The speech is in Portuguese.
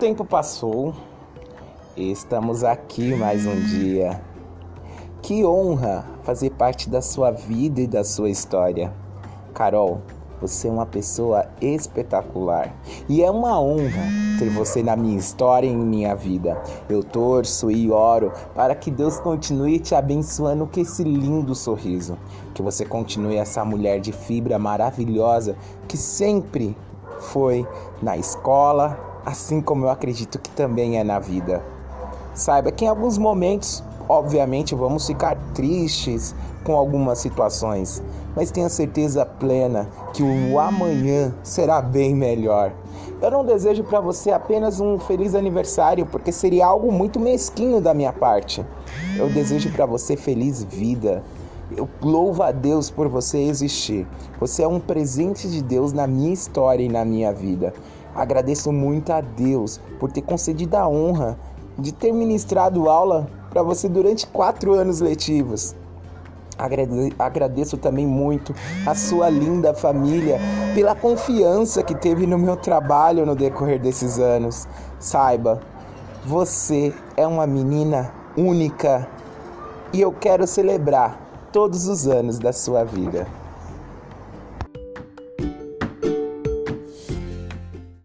Tempo passou, estamos aqui mais um dia. Que honra fazer parte da sua vida e da sua história. Carol, você é uma pessoa espetacular e é uma honra ter você na minha história e em minha vida. Eu torço e oro para que Deus continue te abençoando com esse lindo sorriso, que você continue essa mulher de fibra maravilhosa que sempre foi na escola, assim como eu acredito que também é na vida. Saiba que em alguns momentos, obviamente, vamos ficar tristes com algumas situações, mas tenha certeza plena que o amanhã será bem melhor. Eu não desejo para você apenas um feliz aniversário, porque seria algo muito mesquinho da minha parte. Eu desejo para você feliz vida. Eu louvo a Deus por você existir. Você é um presente de Deus na minha história e na minha vida. Agradeço muito a Deus por ter concedido a honra de ter ministrado aula para você durante quatro anos letivos. Agradeço também muito a sua linda família pela confiança que teve no meu trabalho no decorrer desses anos. Saiba, você é uma menina única e eu quero celebrar todos os anos da sua vida.